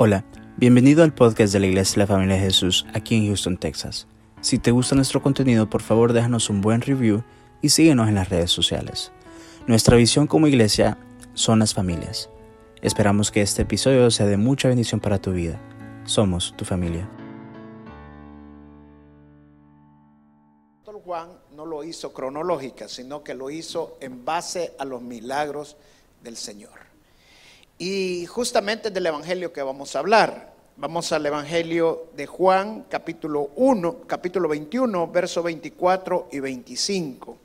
Hola, bienvenido al podcast de la Iglesia de la Familia de Jesús aquí en Houston, Texas. Si te gusta nuestro contenido, por favor déjanos un buen review y síguenos en las redes sociales. Nuestra visión como iglesia son las familias. Esperamos que este episodio sea de mucha bendición para tu vida. Somos tu familia. Juan no lo hizo cronológica, sino que lo hizo en base a los milagros del Señor. Y justamente del Evangelio que vamos a hablar. Vamos al Evangelio de Juan, capítulo 1, capítulo 21, verso 24 y 25.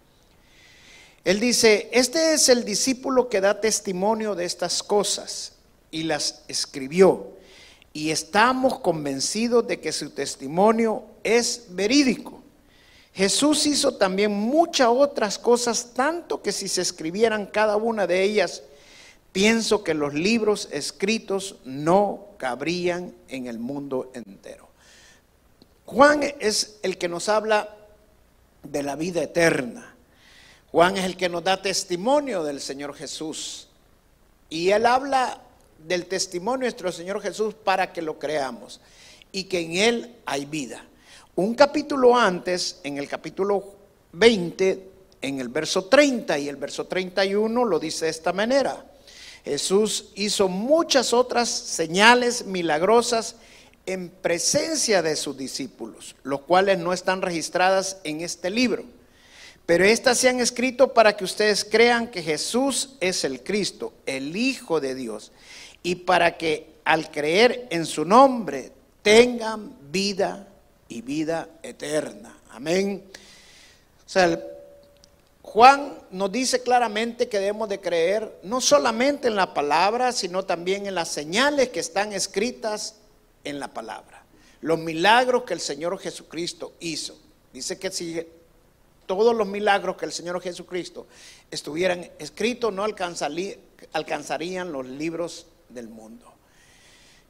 Él dice, este es el discípulo que da testimonio de estas cosas y las escribió. Y estamos convencidos de que su testimonio es verídico. Jesús hizo también muchas otras cosas, tanto que si se escribieran cada una de ellas, pienso que los libros escritos no cabrían en el mundo entero. Juan es el que nos habla de la vida eterna. Juan es el que nos da testimonio del Señor Jesús. Y él habla del testimonio de nuestro Señor Jesús para que lo creamos y que en él hay vida. Un capítulo antes, en el capítulo 20, en el verso 30 y el verso 31 lo dice de esta manera. Jesús hizo muchas otras señales milagrosas en presencia de sus discípulos, los cuales no están registradas en este libro. Pero estas se han escrito para que ustedes crean que Jesús es el Cristo, el Hijo de Dios, y para que al creer en su nombre tengan vida y vida eterna. Amén. O sea, Juan nos dice claramente que debemos de creer no solamente en la palabra, sino también en las señales que están escritas en la palabra. Los milagros que el Señor Jesucristo hizo. Dice que si todos los milagros que el Señor Jesucristo estuvieran escritos, no alcanzarían los libros del mundo.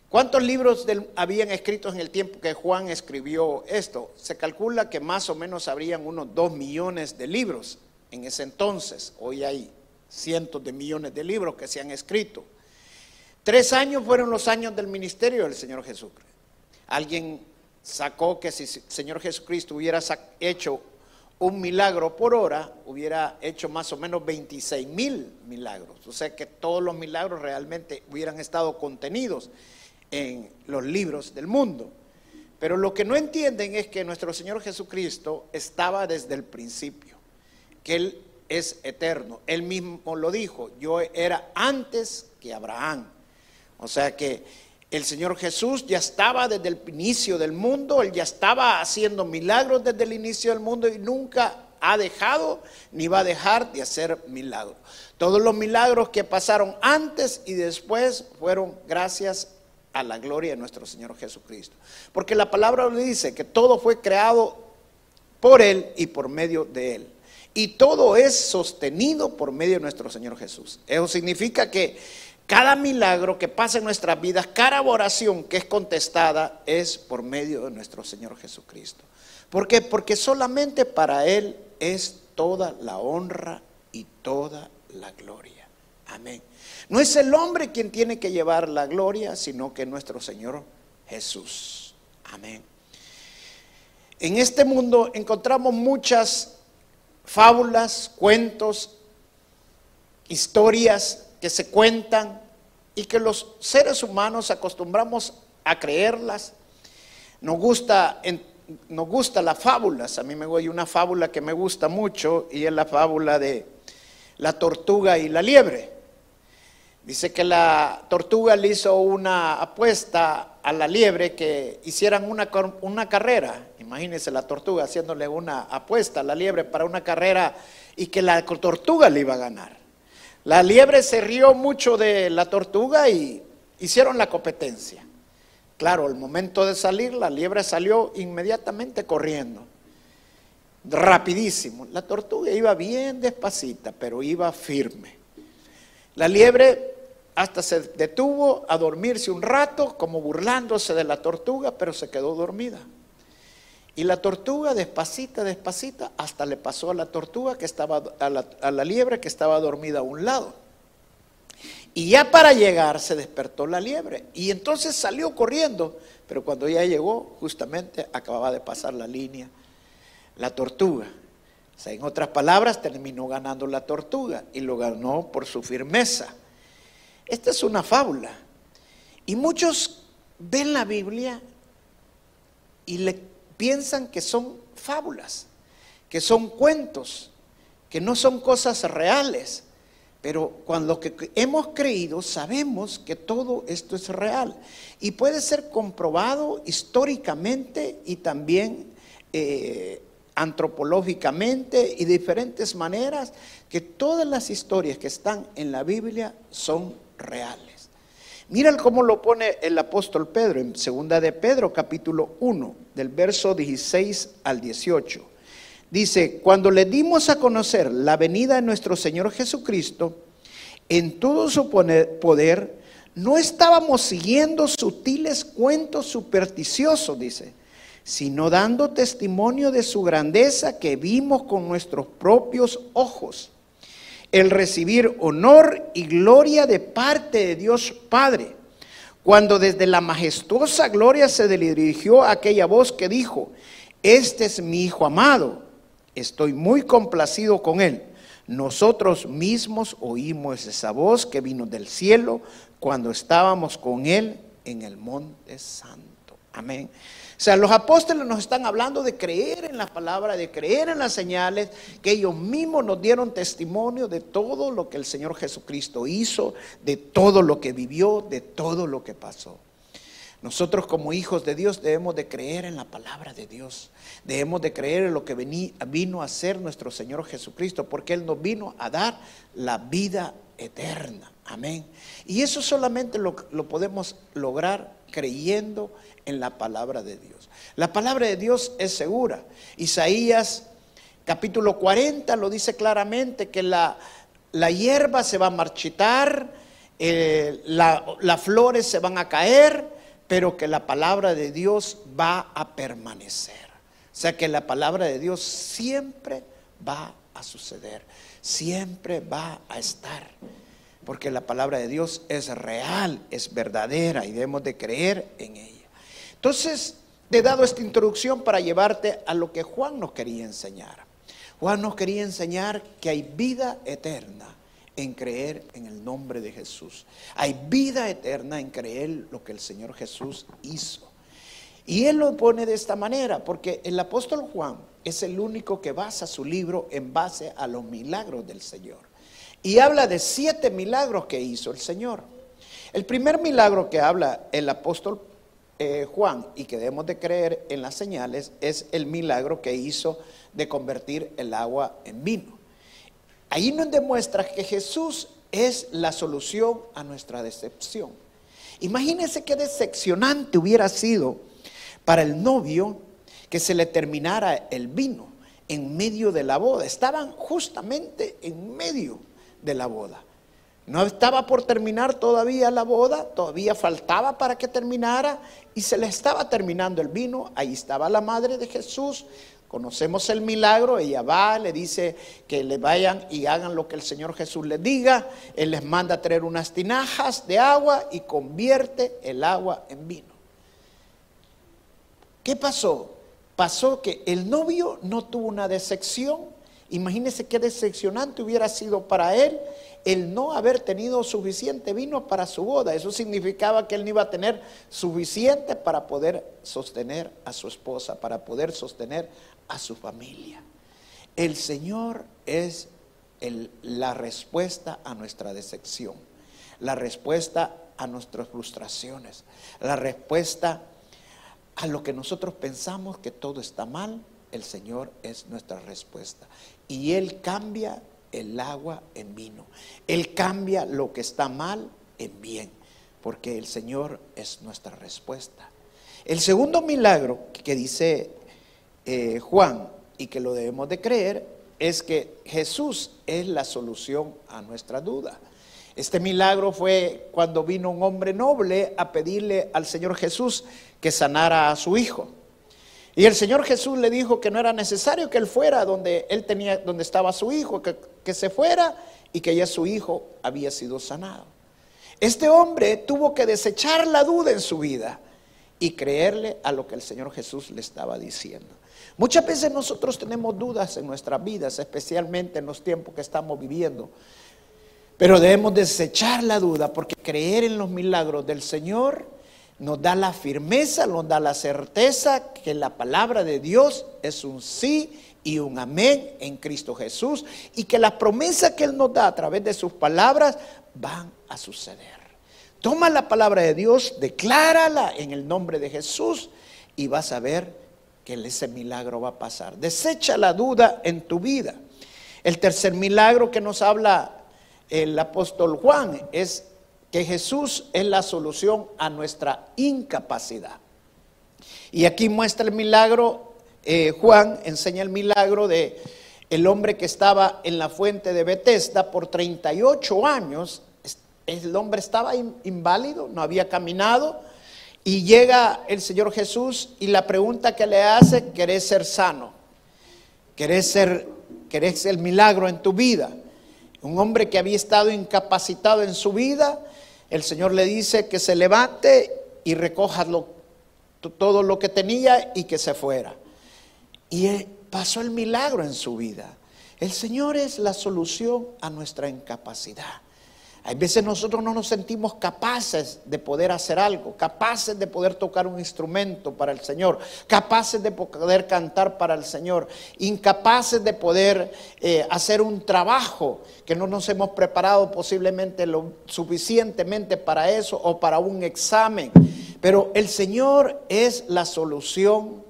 ¿Cuántos libros habían escritos en el tiempo que Juan escribió esto? Se calcula que más o menos habrían unos dos millones de libros en ese entonces. Hoy hay cientos de millones de libros que se han escrito. Tres años fueron los años del ministerio del Señor Jesucristo. Alguien sacó que si el Señor Jesucristo hubiera hecho un milagro por hora, hubiera hecho más o menos 26 mil milagros. O sea que todos los milagros realmente hubieran estado contenidos en los libros del mundo. Pero lo que no entienden es que nuestro Señor Jesucristo estaba desde el principio que Él es eterno. Él mismo lo dijo, yo era antes que Abraham. O sea que el Señor Jesús ya estaba desde el inicio del mundo, Él ya estaba haciendo milagros desde el inicio del mundo y nunca ha dejado ni va a dejar de hacer milagros. Todos los milagros que pasaron antes y después fueron gracias a la gloria de nuestro Señor Jesucristo. Porque la palabra le dice que todo fue creado por Él y por medio de Él. Y todo es sostenido por medio de nuestro Señor Jesús. Eso significa que cada milagro que pasa en nuestras vidas, cada oración que es contestada es por medio de nuestro Señor Jesucristo. ¿Por qué? Porque solamente para Él es toda la honra y toda la gloria. Amén. No es el hombre quien tiene que llevar la gloria, sino que nuestro Señor Jesús. Amén. En este mundo encontramos muchas fábulas, cuentos, historias que se cuentan y que los seres humanos acostumbramos a creerlas. Nos gusta, nos gusta las fábulas. A mí me voy una fábula que me gusta mucho y es la fábula de la tortuga y la liebre. Dice que la tortuga le hizo una apuesta a la liebre que hicieran una, una carrera. Imagínense la tortuga haciéndole una apuesta a la liebre para una carrera y que la tortuga le iba a ganar. La liebre se rió mucho de la tortuga y hicieron la competencia. Claro, el momento de salir, la liebre salió inmediatamente corriendo, rapidísimo. La tortuga iba bien despacita, pero iba firme. La liebre hasta se detuvo a dormirse un rato, como burlándose de la tortuga, pero se quedó dormida. Y la tortuga, despacita, despacita, hasta le pasó a la tortuga que estaba, a la, liebre que estaba dormida a un lado. Y ya para llegar se despertó la liebre. Y entonces salió corriendo. Pero cuando ya llegó, justamente acababa de pasar la línea la tortuga. En otras palabras, terminó ganando la tortuga y lo ganó por su firmeza. Esta es una fábula. Y muchos ven la Biblia y le piensan que son fábulas, que son cuentos, que no son cosas reales. Pero cuando que hemos creído, sabemos que todo esto es real y puede ser comprobado históricamente y también eh, antropológicamente y de diferentes maneras, que todas las historias que están en la Biblia son reales. Mira cómo lo pone el apóstol Pedro en segunda de Pedro capítulo 1, del verso 16 al 18. Dice, cuando le dimos a conocer la venida de nuestro Señor Jesucristo, en todo su poder, no estábamos siguiendo sutiles cuentos supersticiosos, dice, sino dando testimonio de su grandeza que vimos con nuestros propios ojos. El recibir honor y gloria de parte de Dios Padre, cuando desde la majestuosa gloria se dirigió aquella voz que dijo, este es mi Hijo amado, estoy muy complacido con él. Nosotros mismos oímos esa voz que vino del cielo cuando estábamos con él en el monte santo. Amén. O sea, los apóstoles nos están hablando de creer en la palabra, de creer en las señales, que ellos mismos nos dieron testimonio de todo lo que el Señor Jesucristo hizo, de todo lo que vivió, de todo lo que pasó. Nosotros como hijos de Dios debemos de creer en la palabra de Dios. Debemos de creer en lo que vino a ser nuestro Señor Jesucristo, porque Él nos vino a dar la vida eterna. Amén. Y eso solamente lo, podemos lograr creyendo en la palabra de Dios. La palabra de Dios es segura. Isaías capítulo 40 lo dice claramente que la, la hierba se va a marchitar, eh, las flores se van a caer, pero que la palabra de Dios va a permanecer. O sea que la palabra de Dios siempre va a suceder, siempre va a estar. Porque la palabra de Dios es real, es verdadera y debemos de creer en ella. Entonces, te he dado esta introducción para llevarte a lo que Juan nos quería enseñar. Juan nos quería enseñar que hay vida eterna en creer en el nombre de Jesús. Hay vida eterna en creer lo que el Señor Jesús hizo. Y él lo pone de esta manera, porque el apóstol Juan es el único que basa su libro en base a los milagros del Señor. Y habla de siete milagros que hizo el Señor. El primer milagro que habla el apóstol eh, Juan y que debemos de creer en las señales es el milagro que hizo de convertir el agua en vino. Ahí nos demuestra que Jesús es la solución a nuestra decepción. Imagínense qué decepcionante hubiera sido para el novio que se le terminara el vino en medio de la boda. Estaban justamente en medio de la boda. No estaba por terminar todavía la boda, todavía faltaba para que terminara y se le estaba terminando el vino. Ahí estaba la madre de Jesús. Conocemos el milagro, ella va, le dice que le vayan y hagan lo que el Señor Jesús les diga. Él les manda a traer unas tinajas de agua y convierte el agua en vino. ¿Qué pasó? Pasó que el novio no tuvo una decepción. Imagínense qué decepcionante hubiera sido para él el no haber tenido suficiente vino para su boda. Eso significaba que él no iba a tener suficiente para poder sostener a su esposa, para poder sostener a su familia. El Señor es la respuesta a nuestra decepción, la respuesta a nuestras frustraciones, la respuesta a lo que nosotros pensamos que todo está mal. El Señor es nuestra respuesta. Y Él cambia el agua en vino. Él cambia lo que está mal en bien, porque el Señor es nuestra respuesta. El segundo milagro que dice eh, Juan y que lo debemos de creer es que Jesús es la solución a nuestra duda. Este milagro fue cuando vino un hombre noble a pedirle al Señor Jesús que sanara a su hijo. Y el Señor Jesús le dijo que no era necesario que él fuera donde él tenía, donde estaba su hijo, que, que se fuera y que ya su hijo había sido sanado. Este hombre tuvo que desechar la duda en su vida y creerle a lo que el Señor Jesús le estaba diciendo. Muchas veces nosotros tenemos dudas en nuestras vidas, especialmente en los tiempos que estamos viviendo. Pero debemos desechar la duda porque creer en los milagros del Señor nos da la firmeza, nos da la certeza que la palabra de Dios es un sí y un amén en Cristo Jesús y que las promesas que Él nos da a través de sus palabras van a suceder. Toma la palabra de Dios, declárala en el nombre de Jesús y vas a ver que ese milagro va a pasar. Desecha la duda en tu vida. El tercer milagro que nos habla el apóstol Juan es que Jesús es la solución a nuestra incapacidad. Y aquí muestra el milagro, eh, Juan enseña el milagro de el hombre que estaba en la fuente de Bethesda por 38 años. El hombre estaba inválido, no había caminado. Y llega el Señor Jesús y la pregunta que le hace, ¿querés ser sano? ¿Querés, ser, ¿Querés el milagro en tu vida? Un hombre que había estado incapacitado en su vida el Señor le dice que se levante y recoja todo lo que tenía y que se fuera. Y pasó el milagro en su vida. El Señor es la solución a nuestra incapacidad. Hay veces nosotros no nos sentimos capaces de poder hacer algo, capaces de poder tocar un instrumento para el Señor, capaces de poder cantar para el Señor, incapaces de poder eh, hacer un trabajo que no nos hemos preparado posiblemente lo suficientemente para eso o para un examen. Pero el Señor es la solución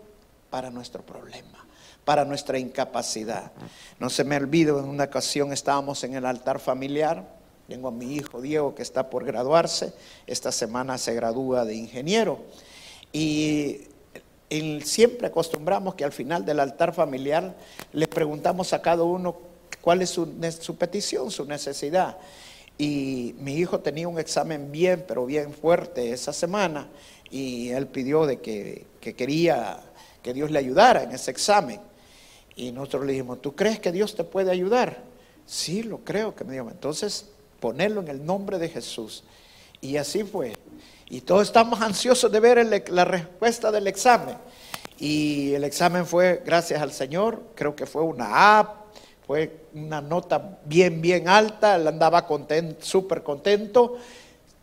para nuestro problema, para nuestra incapacidad. No se me olvido, en una ocasión estábamos en el altar familiar tengo a mi hijo Diego que está por graduarse. Esta semana se gradúa de ingeniero. Y siempre acostumbramos que al final del altar familiar le preguntamos a cada uno cuál es su, petición, su necesidad. Y mi hijo tenía un examen bien, pero bien fuerte esa semana. Y él pidió de que, que quería que Dios le ayudara en ese examen. Y nosotros le dijimos, ¿tú crees que Dios te puede ayudar? Sí, lo creo que me dijo. Entonces ponerlo en el nombre de Jesús. Y así fue. Y todos estamos ansiosos de ver la respuesta del examen. Y el examen fue, gracias al Señor, creo que fue una A, fue una nota bien, bien alta, él andaba contento, súper contento.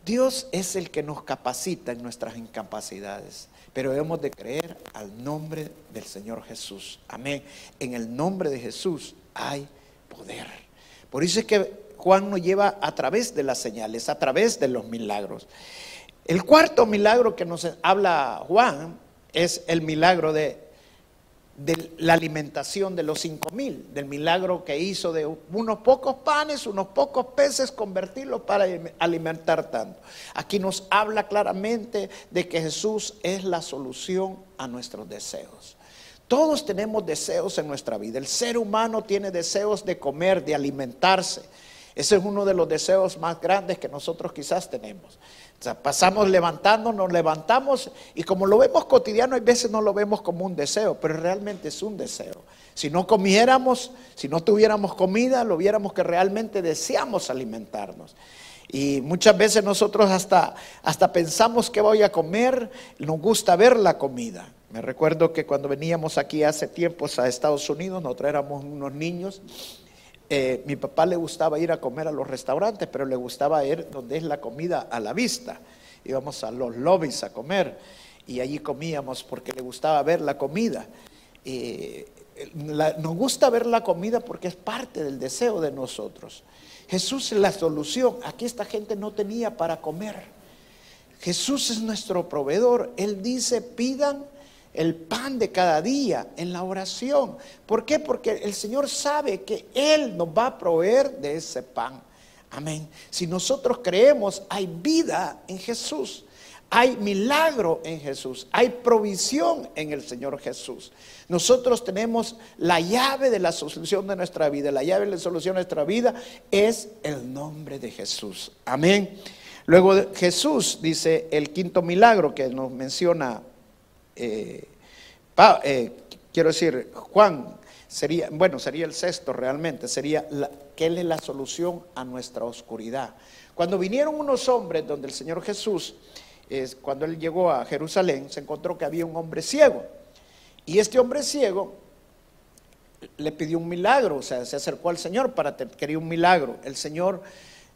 Dios es el que nos capacita en nuestras incapacidades, pero debemos de creer al nombre del Señor Jesús. Amén. En el nombre de Jesús hay poder. Por eso es que Juan nos lleva a través de las señales, a través de los milagros. El cuarto milagro que nos habla Juan es el milagro de, de la alimentación de los cinco mil, del milagro que hizo de unos pocos panes, unos pocos peces, convertirlos para alimentar tanto. Aquí nos habla claramente de que Jesús es la solución a nuestros deseos. Todos tenemos deseos en nuestra vida. El ser humano tiene deseos de comer, de alimentarse. Ese es uno de los deseos más grandes que nosotros quizás tenemos. O sea, pasamos levantando, nos levantamos y como lo vemos cotidiano, hay veces no lo vemos como un deseo, pero realmente es un deseo. Si no comiéramos, si no tuviéramos comida, lo viéramos que realmente deseamos alimentarnos. Y muchas veces nosotros hasta, hasta pensamos que voy a comer, nos gusta ver la comida. Me recuerdo que cuando veníamos aquí hace tiempos a Estados Unidos, nosotros éramos unos niños eh, mi papá le gustaba ir a comer a los restaurantes, pero le gustaba ir donde es la comida a la vista. Íbamos a los lobbies a comer y allí comíamos porque le gustaba ver la comida. nos gusta ver la comida porque es parte del deseo de nosotros. Jesús es la solución. Aquí esta gente no tenía para comer. Jesús es nuestro proveedor. Él dice, pidan el pan de cada día en la oración. ¿Por qué? Porque el Señor sabe que Él nos va a proveer de ese pan. Amén. Si nosotros creemos, hay vida en Jesús. Hay milagro en Jesús, hay provisión en el Señor Jesús. Nosotros tenemos la llave de la solución de nuestra vida. La llave de la solución de nuestra vida es el nombre de Jesús. Amén. Luego Jesús dice el quinto milagro que nos menciona eh, eh, quiero decir, Juan sería, bueno, sería el sexto realmente, sería que Él es la solución a nuestra oscuridad. Cuando vinieron unos hombres donde el Señor Jesús, cuando él llegó a Jerusalén, se encontró que había un hombre ciego. Y este hombre ciego le pidió un milagro, o sea, se acercó al Señor para quería un milagro. El Señor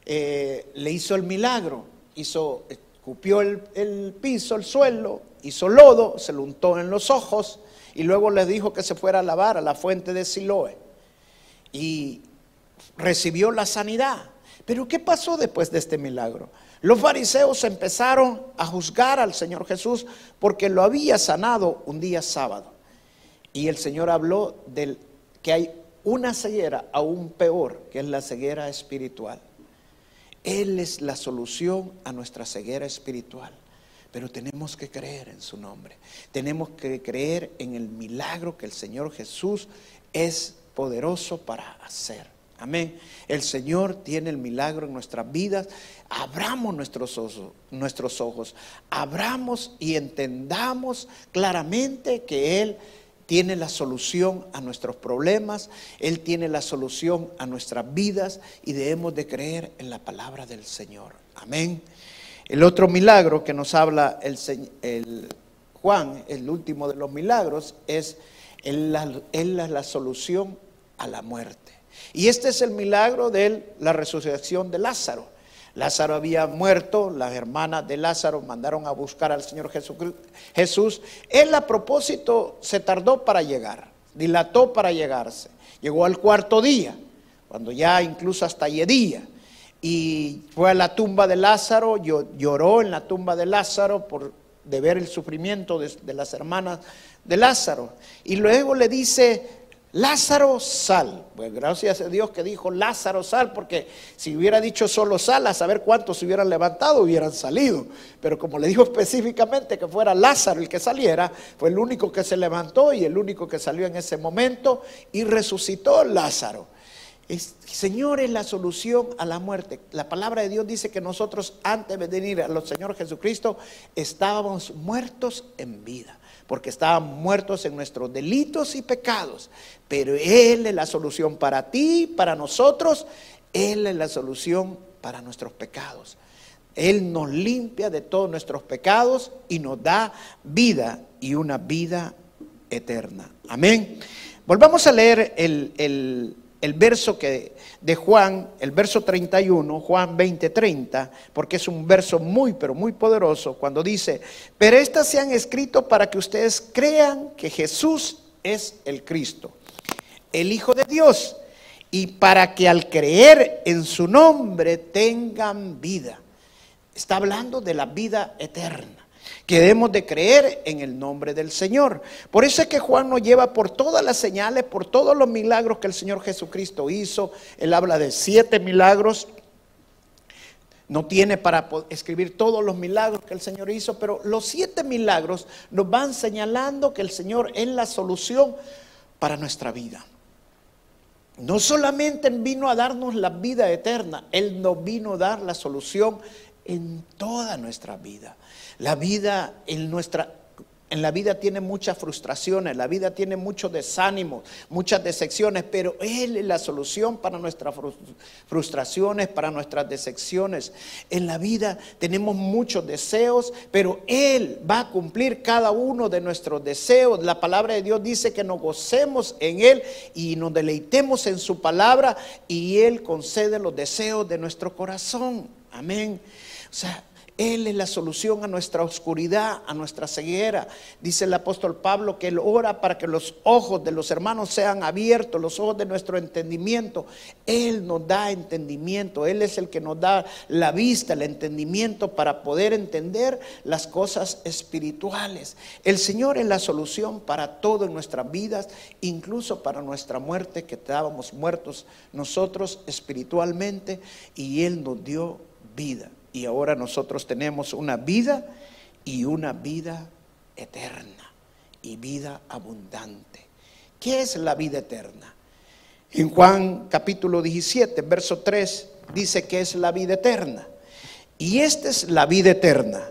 eh, le hizo el milagro, hizo, escupió el, el piso, el suelo, hizo lodo, se lo untó en los ojos y luego le dijo que se fuera a lavar a la fuente de Siloé. Y recibió la sanidad. Pero ¿qué pasó después de este milagro? Los fariseos empezaron a juzgar al Señor Jesús porque lo había sanado un día sábado. Y el Señor habló del que hay una ceguera aún peor, que es la ceguera espiritual. Él es la solución a nuestra ceguera espiritual. Pero tenemos que creer en su nombre. Tenemos que creer en el milagro que el Señor Jesús es poderoso para hacer. Amén. El Señor tiene el milagro en nuestras vidas. Abramos nuestros ojos, nuestros ojos. Abramos y entendamos claramente que Él tiene la solución a nuestros problemas, Él tiene la solución a nuestras vidas y debemos de creer en la palabra del Señor. Amén. El otro milagro que nos habla el, Juan, el último de los milagros, es Él la, la solución a la muerte. Y este es el milagro de la resurrección de Lázaro. Lázaro había muerto, las hermanas de Lázaro mandaron a buscar al Señor Jesús. Él a propósito se tardó para llegar, dilató para llegarse. Llegó al cuarto día, cuando ya incluso hasta día. Y fue a la tumba de Lázaro, lloró en la tumba de Lázaro por de ver el sufrimiento de las hermanas de Lázaro. Y luego le dice, Lázaro, sal. Pues gracias a Dios que dijo Lázaro, sal, porque si hubiera dicho solo sal, a saber cuántos se hubieran levantado, hubieran salido. Pero como le dijo específicamente que fuera Lázaro el que saliera, fue el único que se levantó y el único que salió en ese momento y resucitó Lázaro. Señor es la solución a la muerte. La palabra de Dios dice que nosotros antes de venir a los Señor Jesucristo estábamos muertos en vida porque estábamos muertos en nuestros delitos y pecados. Pero Él es la solución para ti, para nosotros. Él es la solución para nuestros pecados. Él nos limpia de todos nuestros pecados y nos da vida y una vida eterna. Amén. Volvamos a leer el el verso que, de Juan, el verso 31, Juan 20, 30, porque es un verso muy, pero muy poderoso, cuando dice, pero estas se han escrito para que ustedes crean que Jesús es el Cristo, el Hijo de Dios, y para que al creer en su nombre tengan vida. Está hablando de la vida eterna que debemos de creer en el nombre del Señor. Por eso es que Juan nos lleva por todas las señales, por todos los milagros que el Señor Jesucristo hizo. Él habla de siete milagros. No tiene para escribir todos los milagros que el Señor hizo, pero los siete milagros nos van señalando que el Señor es la solución para nuestra vida. No solamente vino a darnos la vida eterna, Él nos vino a dar la solución en toda nuestra vida. La vida en nuestra en la vida tiene muchas frustraciones, la vida tiene mucho desánimo, muchas decepciones, pero Él es la solución para nuestras frustraciones, para nuestras decepciones. En la vida tenemos muchos deseos, pero Él va a cumplir cada uno de nuestros deseos. La palabra de Dios dice que nos gocemos en Él y nos deleitemos en su palabra y Él concede los deseos de nuestro corazón. Amén. O sea, él es la solución a nuestra oscuridad, a nuestra ceguera. Dice el apóstol Pablo que Él ora para que los ojos de los hermanos sean abiertos, los ojos de nuestro entendimiento. Él nos da entendimiento, Él es el que nos da la vista, el entendimiento para poder entender las cosas espirituales. El Señor es la solución para todo en nuestras vidas, incluso para nuestra muerte, que estábamos muertos nosotros espiritualmente, y Él nos dio vida y ahora nosotros tenemos una vida y una vida eterna y vida abundante. ¿Qué es la vida eterna? En Juan capítulo 17, verso 3 dice que es la vida eterna. Y esta es la vida eterna,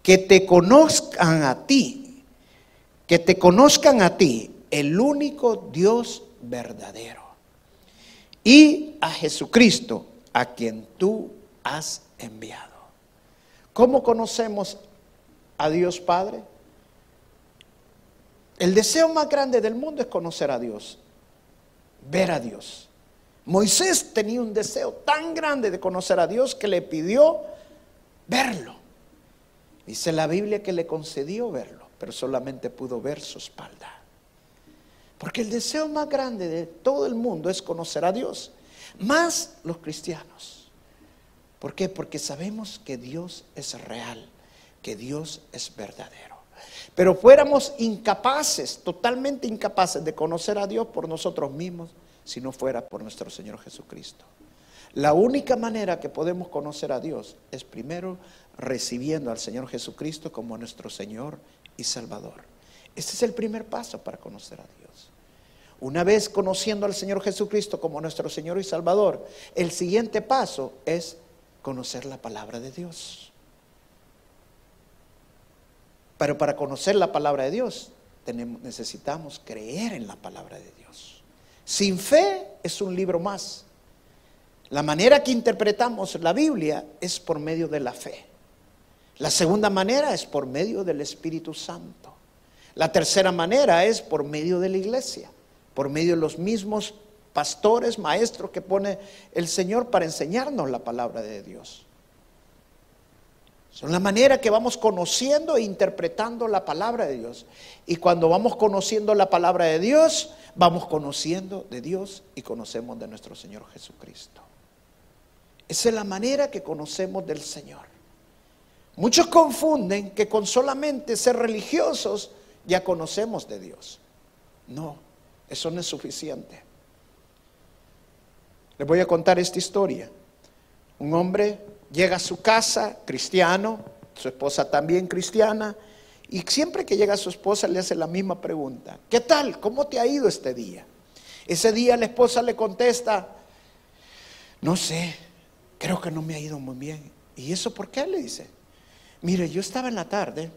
que te conozcan a ti, que te conozcan a ti, el único Dios verdadero, y a Jesucristo, a quien tú has enviado. ¿Cómo conocemos a Dios Padre? El deseo más grande del mundo es conocer a Dios, ver a Dios. Moisés tenía un deseo tan grande de conocer a Dios que le pidió verlo. Dice la Biblia que le concedió verlo, pero solamente pudo ver su espalda. Porque el deseo más grande de todo el mundo es conocer a Dios, más los cristianos. ¿Por qué? Porque sabemos que Dios es real, que Dios es verdadero. Pero fuéramos incapaces, totalmente incapaces de conocer a Dios por nosotros mismos si no fuera por nuestro Señor Jesucristo. La única manera que podemos conocer a Dios es primero recibiendo al Señor Jesucristo como nuestro Señor y Salvador. Este es el primer paso para conocer a Dios. Una vez conociendo al Señor Jesucristo como nuestro Señor y Salvador, el siguiente paso es conocer la palabra de Dios. Pero para conocer la palabra de Dios necesitamos creer en la palabra de Dios. Sin fe es un libro más. La manera que interpretamos la Biblia es por medio de la fe. La segunda manera es por medio del Espíritu Santo. La tercera manera es por medio de la iglesia, por medio de los mismos pastores, maestros que pone el Señor para enseñarnos la palabra de Dios. Son la manera que vamos conociendo e interpretando la palabra de Dios. Y cuando vamos conociendo la palabra de Dios, vamos conociendo de Dios y conocemos de nuestro Señor Jesucristo. Esa es la manera que conocemos del Señor. Muchos confunden que con solamente ser religiosos ya conocemos de Dios. No, eso no es suficiente. Les voy a contar esta historia. Un hombre llega a su casa, cristiano, su esposa también cristiana, y siempre que llega a su esposa le hace la misma pregunta, ¿qué tal? ¿Cómo te ha ido este día? Ese día la esposa le contesta, no sé, creo que no me ha ido muy bien. ¿Y eso por qué? Le dice, mire, yo estaba en la tarde,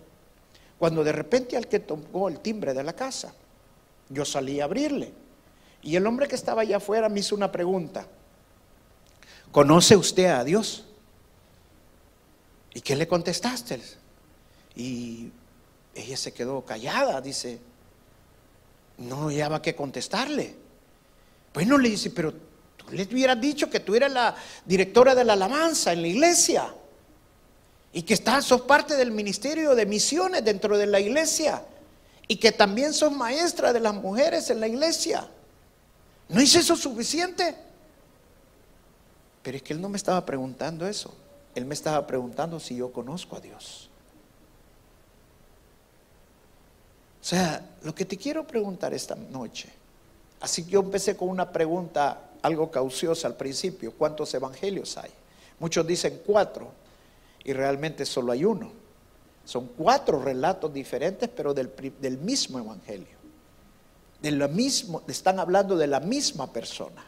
cuando de repente al que tocó el timbre de la casa, yo salí a abrirle, y el hombre que estaba allá afuera me hizo una pregunta, ¿conoce usted a Dios? ¿Y qué le contestaste? Y ella se quedó callada, dice, no había que contestarle. Pues no le dice, pero tú le hubieras dicho que tú eras la directora de la alabanza en la iglesia y que estás, sos parte del ministerio de misiones dentro de la iglesia y que también sos maestra de las mujeres en la iglesia. ¿No es eso suficiente? Pero es que él no me estaba preguntando eso. Él me estaba preguntando si yo conozco a Dios. O sea, lo que te quiero preguntar esta noche, así que yo empecé con una pregunta algo cauciosa al principio, ¿cuántos evangelios hay? Muchos dicen cuatro y realmente solo hay uno. Son cuatro relatos diferentes, pero del, del mismo evangelio. De lo mismo, están hablando de la misma persona.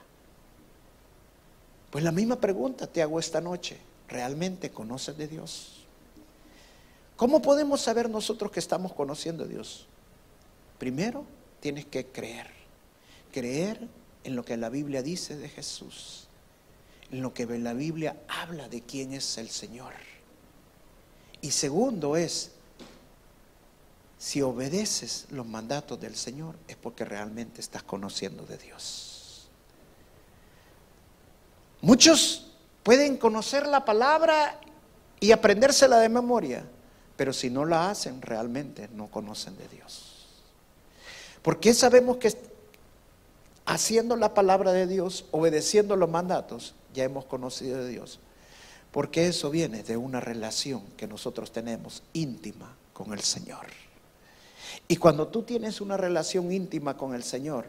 Pues la misma pregunta te hago esta noche realmente conoces de Dios? ¿Cómo podemos saber nosotros que estamos conociendo a Dios? Primero, tienes que creer. Creer en lo que la Biblia dice de Jesús. En lo que la Biblia habla de quién es el Señor. Y segundo es, si obedeces los mandatos del Señor, es porque realmente estás conociendo de Dios. Muchos Pueden conocer la palabra y aprendérsela de memoria, pero si no la hacen, realmente no conocen de Dios. ¿Por qué sabemos que haciendo la palabra de Dios, obedeciendo los mandatos, ya hemos conocido de Dios? Porque eso viene de una relación que nosotros tenemos íntima con el Señor. Y cuando tú tienes una relación íntima con el Señor,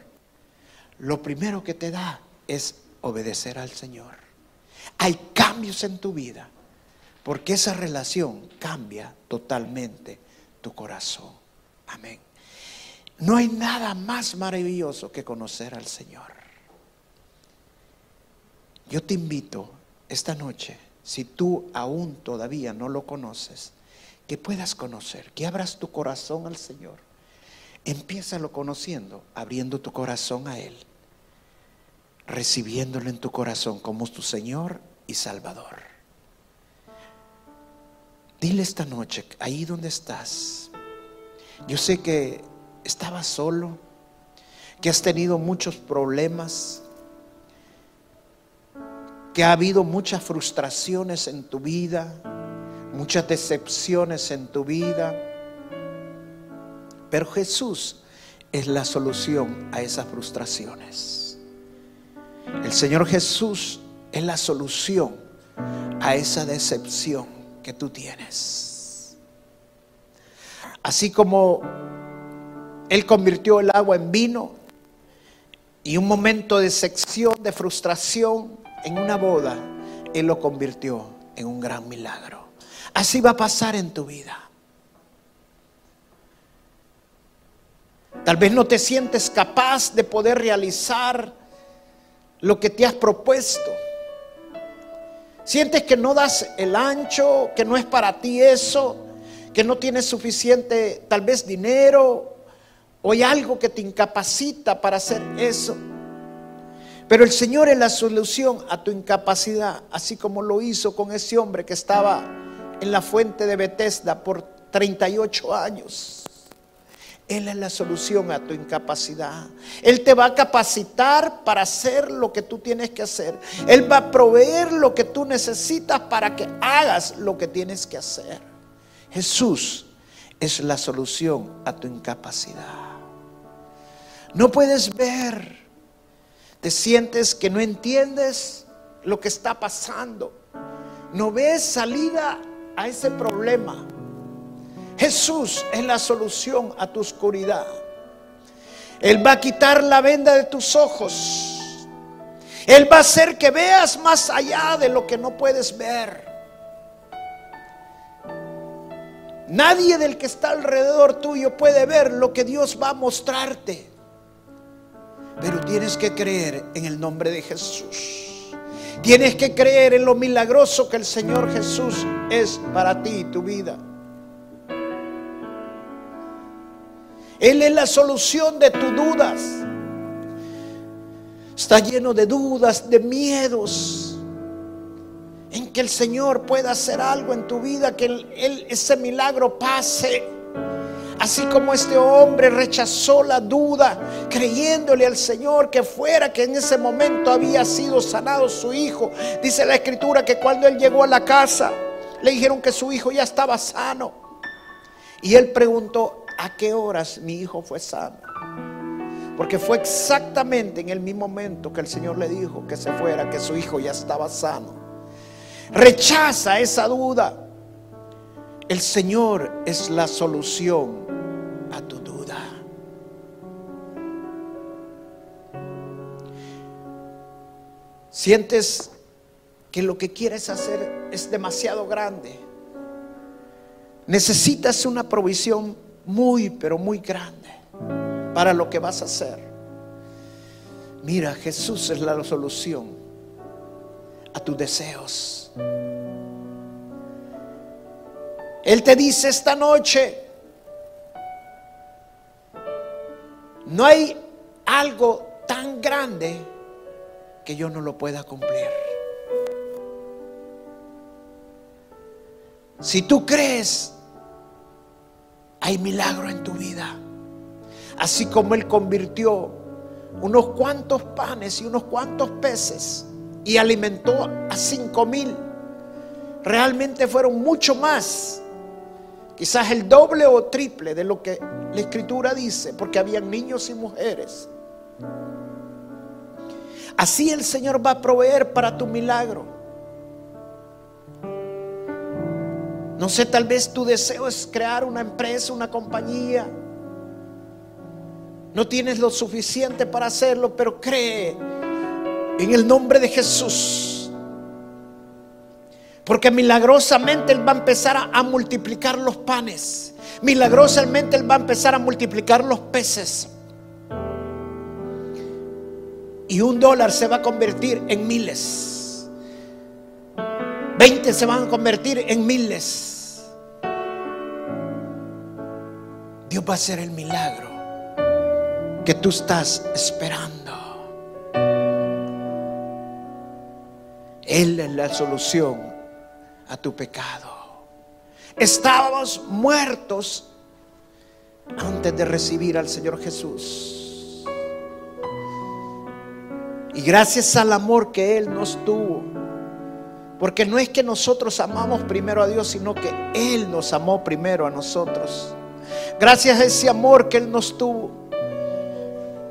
lo primero que te da es obedecer al Señor. Hay cambios en tu vida, porque esa relación cambia totalmente tu corazón. Amén. No hay nada más maravilloso que conocer al Señor. Yo te invito esta noche, si tú aún todavía no lo conoces, que puedas conocer, que abras tu corazón al Señor. Empiézalo conociendo, abriendo tu corazón a Él recibiéndolo en tu corazón como tu Señor y Salvador. Dile esta noche, ahí donde estás. Yo sé que estabas solo, que has tenido muchos problemas, que ha habido muchas frustraciones en tu vida, muchas decepciones en tu vida. Pero Jesús es la solución a esas frustraciones. El Señor Jesús es la solución a esa decepción que tú tienes. Así como Él convirtió el agua en vino y un momento de sección, de frustración en una boda, Él lo convirtió en un gran milagro. Así va a pasar en tu vida. Tal vez no te sientes capaz de poder realizar lo que te has propuesto. Sientes que no das el ancho, que no es para ti eso, que no tienes suficiente tal vez dinero o hay algo que te incapacita para hacer eso. Pero el Señor es la solución a tu incapacidad, así como lo hizo con ese hombre que estaba en la fuente de Bethesda por 38 años. Él es la solución a tu incapacidad. Él te va a capacitar para hacer lo que tú tienes que hacer. Él va a proveer lo que tú necesitas para que hagas lo que tienes que hacer. Jesús es la solución a tu incapacidad. No puedes ver. Te sientes que no entiendes lo que está pasando. No ves salida a ese problema. Jesús es la solución a tu oscuridad. Él va a quitar la venda de tus ojos. Él va a hacer que veas más allá de lo que no puedes ver. Nadie del que está alrededor tuyo puede ver lo que Dios va a mostrarte. Pero tienes que creer en el nombre de Jesús. Tienes que creer en lo milagroso que el Señor Jesús es para ti y tu vida. Él es la solución de tus dudas. Está lleno de dudas, de miedos. En que el Señor pueda hacer algo en tu vida, que ese milagro pase. Así como este hombre rechazó la duda, creyéndole al Señor que fuera que en ese momento había sido sanado su hijo. Dice la escritura que cuando él llegó a la casa, le dijeron que su hijo ya estaba sano. Y él preguntó, a qué horas mi hijo fue sano. Porque fue exactamente en el mismo momento que el Señor le dijo que se fuera, que su hijo ya estaba sano. Rechaza esa duda. El Señor es la solución Sientes que lo que quieres hacer es demasiado grande. Necesitas una provisión muy, pero muy grande para lo que vas a hacer. Mira, Jesús es la solución a tus deseos. Él te dice esta noche, no hay algo tan grande que yo no lo pueda cumplir. Si tú crees hay milagro en tu vida. Así como Él convirtió unos cuantos panes y unos cuantos peces y alimentó a cinco mil. Realmente fueron mucho más, quizás el doble o triple de lo que la escritura dice, porque habían niños y mujeres. Así el Señor va a proveer para tu milagro. No sé, tal vez tu deseo es crear una empresa, una compañía. No tienes lo suficiente para hacerlo, pero cree en el nombre de Jesús. Porque milagrosamente Él va a empezar a, multiplicar los panes. Milagrosamente Él va a empezar a multiplicar los peces. Y un dólar se va a convertir en miles. 20 se van a convertir en miles. Dios va a hacer el milagro que tú estás esperando. Él es la solución a tu pecado. Estábamos muertos antes de recibir al Señor Jesús. Y gracias al amor que Él nos tuvo, porque no es que nosotros amamos primero a Dios, sino que Él nos amó primero a nosotros. Gracias a ese amor que Él nos tuvo,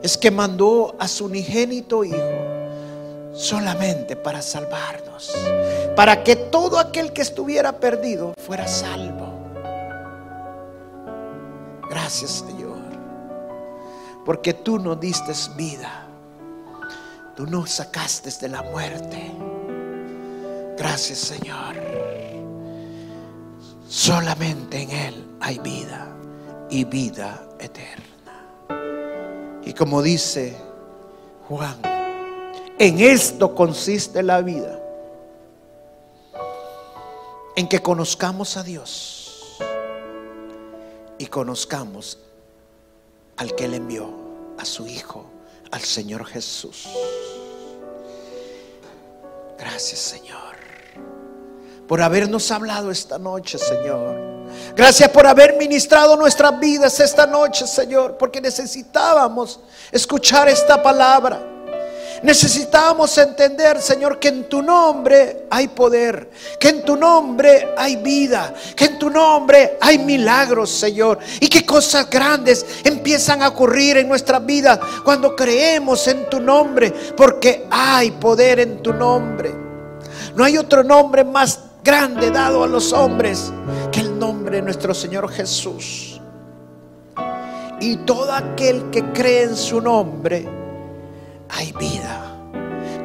es que mandó a su unigénito Hijo solamente para salvarnos, para que todo aquel que estuviera perdido fuera salvo. Gracias Señor, porque tú nos diste vida, tú nos sacaste de la muerte. Gracias Señor. Solamente en Él hay vida y vida eterna. Y como dice Juan, en esto consiste la vida. En que conozcamos a Dios y conozcamos al que Él envió, a su Hijo, al Señor Jesús. Gracias Señor por habernos hablado esta noche, Señor. Gracias por haber ministrado nuestras vidas esta noche, Señor, porque necesitábamos escuchar esta palabra. Necesitábamos entender, Señor, que en tu nombre hay poder, que en tu nombre hay vida, que en tu nombre hay milagros, Señor, y que cosas grandes empiezan a ocurrir en nuestra vida cuando creemos en tu nombre, porque hay poder en tu nombre. No hay otro nombre más grande dado a los hombres que el nombre de nuestro Señor Jesús. Y todo aquel que cree en su nombre, hay vida.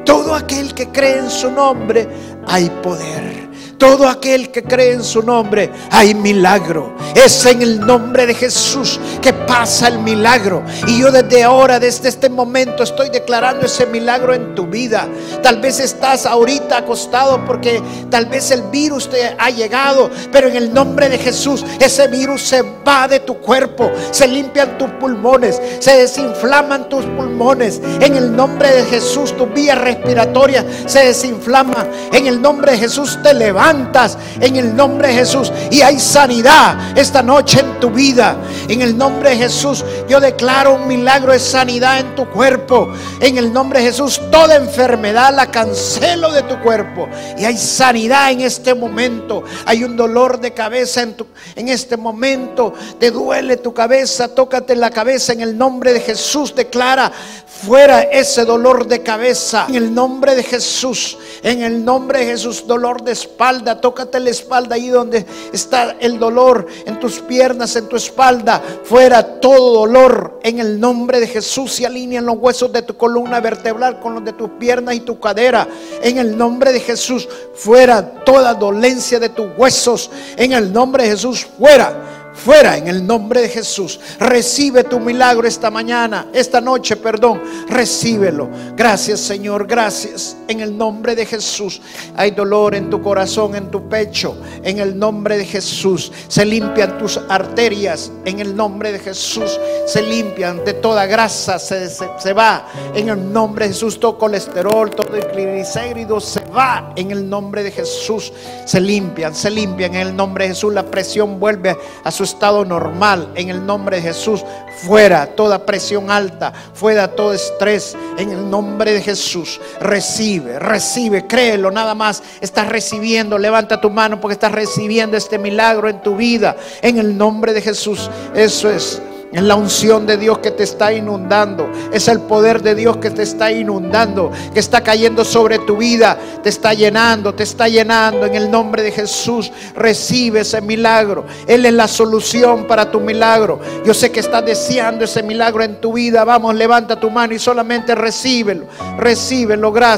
Todo aquel que cree en su nombre, hay poder. Todo aquel que cree en su nombre, hay milagro. Es en el nombre de Jesús que pasa el milagro. Y yo desde ahora, desde este momento, estoy declarando ese milagro en tu vida. Tal vez estás ahorita acostado porque tal vez el virus te ha llegado. Pero en el nombre de Jesús, ese virus se va de tu cuerpo. Se limpian tus pulmones. Se desinflaman tus pulmones. En el nombre de Jesús, tu vía respiratoria se desinflama. En el nombre de Jesús te levanta en el nombre de Jesús y hay sanidad esta noche en tu vida. En el nombre de Jesús yo declaro un milagro de sanidad en tu cuerpo. En el nombre de Jesús toda enfermedad la cancelo de tu cuerpo y hay sanidad en este momento. Hay un dolor de cabeza en, tu, en este momento. Te duele tu cabeza, tócate la cabeza en el nombre de Jesús. Declara fuera ese dolor de cabeza en el nombre de Jesús. En el nombre de Jesús, dolor de espalda tócate la espalda ahí donde está el dolor, en tus piernas, en tu espalda, fuera todo dolor en el nombre de Jesús y alinean los huesos de tu columna vertebral con los de tus piernas y tu cadera. En el nombre de Jesús, fuera toda dolencia de tus huesos. En el nombre de Jesús, fuera fuera en el nombre de Jesús. Recibe tu milagro esta mañana, esta noche, perdón. Recíbelo. Gracias, Señor. Gracias. En el nombre de Jesús. Hay dolor en tu corazón, en tu pecho. En el nombre de Jesús. Se limpian tus arterias. En el nombre de Jesús. Se limpian de toda grasa. Se, se, va. En el nombre de Jesús. Todo colesterol, todo el triglicéridos se va. En el nombre de Jesús. Se limpian, se limpian. En el nombre de Jesús. La presión vuelve a su estado normal en el nombre de Jesús. Fuera toda presión alta, fuera todo estrés en el nombre de Jesús. Recibe, recibe, créelo nada más. Estás recibiendo, levanta tu mano porque estás recibiendo este milagro en tu vida en el nombre de Jesús. Eso es. Es la unción de Dios que te está inundando. Es el poder de Dios que te está inundando, que está cayendo sobre tu vida, te está llenando, te está llenando. En el nombre de Jesús, recibe ese milagro. Él es la solución para tu milagro. Yo sé que estás deseando ese milagro en tu vida. Vamos, levanta tu mano y solamente recíbelo. Recíbelo. Gracias.